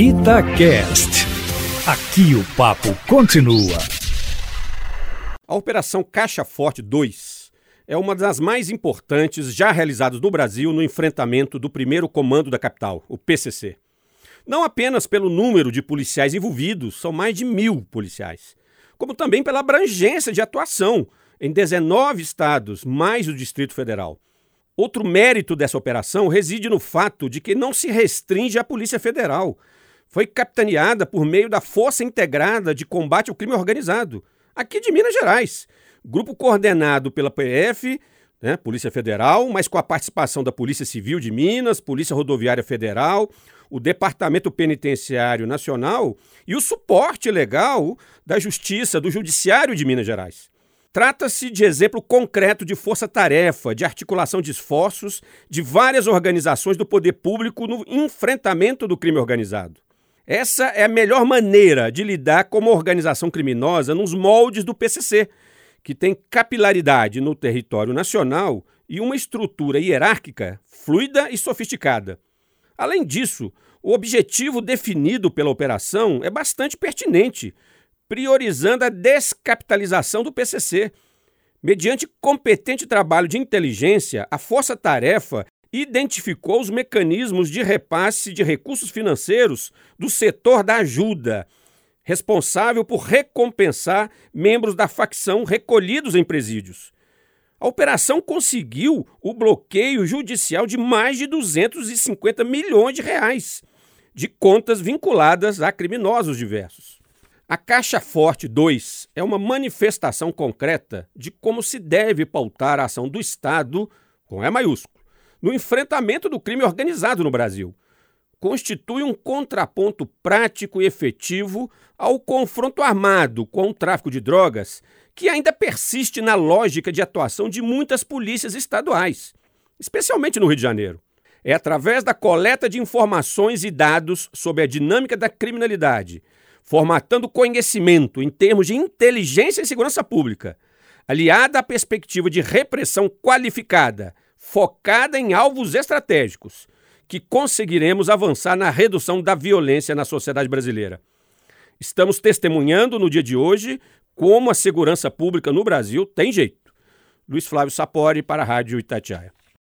Itacast. Aqui o papo continua. A Operação Caixa Forte 2 é uma das mais importantes já realizadas no Brasil no enfrentamento do primeiro comando da capital, o PCC. Não apenas pelo número de policiais envolvidos, são mais de mil policiais, como também pela abrangência de atuação em 19 estados, mais o Distrito Federal. Outro mérito dessa operação reside no fato de que não se restringe à Polícia Federal. Foi capitaneada por meio da Força Integrada de Combate ao Crime Organizado, aqui de Minas Gerais. Grupo coordenado pela PF, né, Polícia Federal, mas com a participação da Polícia Civil de Minas, Polícia Rodoviária Federal, o Departamento Penitenciário Nacional e o suporte legal da Justiça, do Judiciário de Minas Gerais. Trata-se de exemplo concreto de força-tarefa, de articulação de esforços de várias organizações do poder público no enfrentamento do crime organizado. Essa é a melhor maneira de lidar com uma organização criminosa nos moldes do PCC, que tem capilaridade no território nacional e uma estrutura hierárquica fluida e sofisticada. Além disso, o objetivo definido pela operação é bastante pertinente, priorizando a descapitalização do PCC. Mediante competente trabalho de inteligência, a Força Tarefa identificou os mecanismos de repasse de recursos financeiros do setor da ajuda, responsável por recompensar membros da facção recolhidos em presídios. A operação conseguiu o bloqueio judicial de mais de 250 milhões de reais de contas vinculadas a criminosos diversos. A Caixa Forte 2 é uma manifestação concreta de como se deve pautar a ação do Estado, com E maiúsculo, no enfrentamento do crime organizado no Brasil. Constitui um contraponto prático e efetivo ao confronto armado com o tráfico de drogas, que ainda persiste na lógica de atuação de muitas polícias estaduais, especialmente no Rio de Janeiro. É através da coleta de informações e dados sobre a dinâmica da criminalidade formatando conhecimento em termos de inteligência e segurança pública, aliada à perspectiva de repressão qualificada, focada em alvos estratégicos, que conseguiremos avançar na redução da violência na sociedade brasileira. Estamos testemunhando no dia de hoje como a segurança pública no Brasil tem jeito. Luiz Flávio Sapori para a Rádio Itatiaia.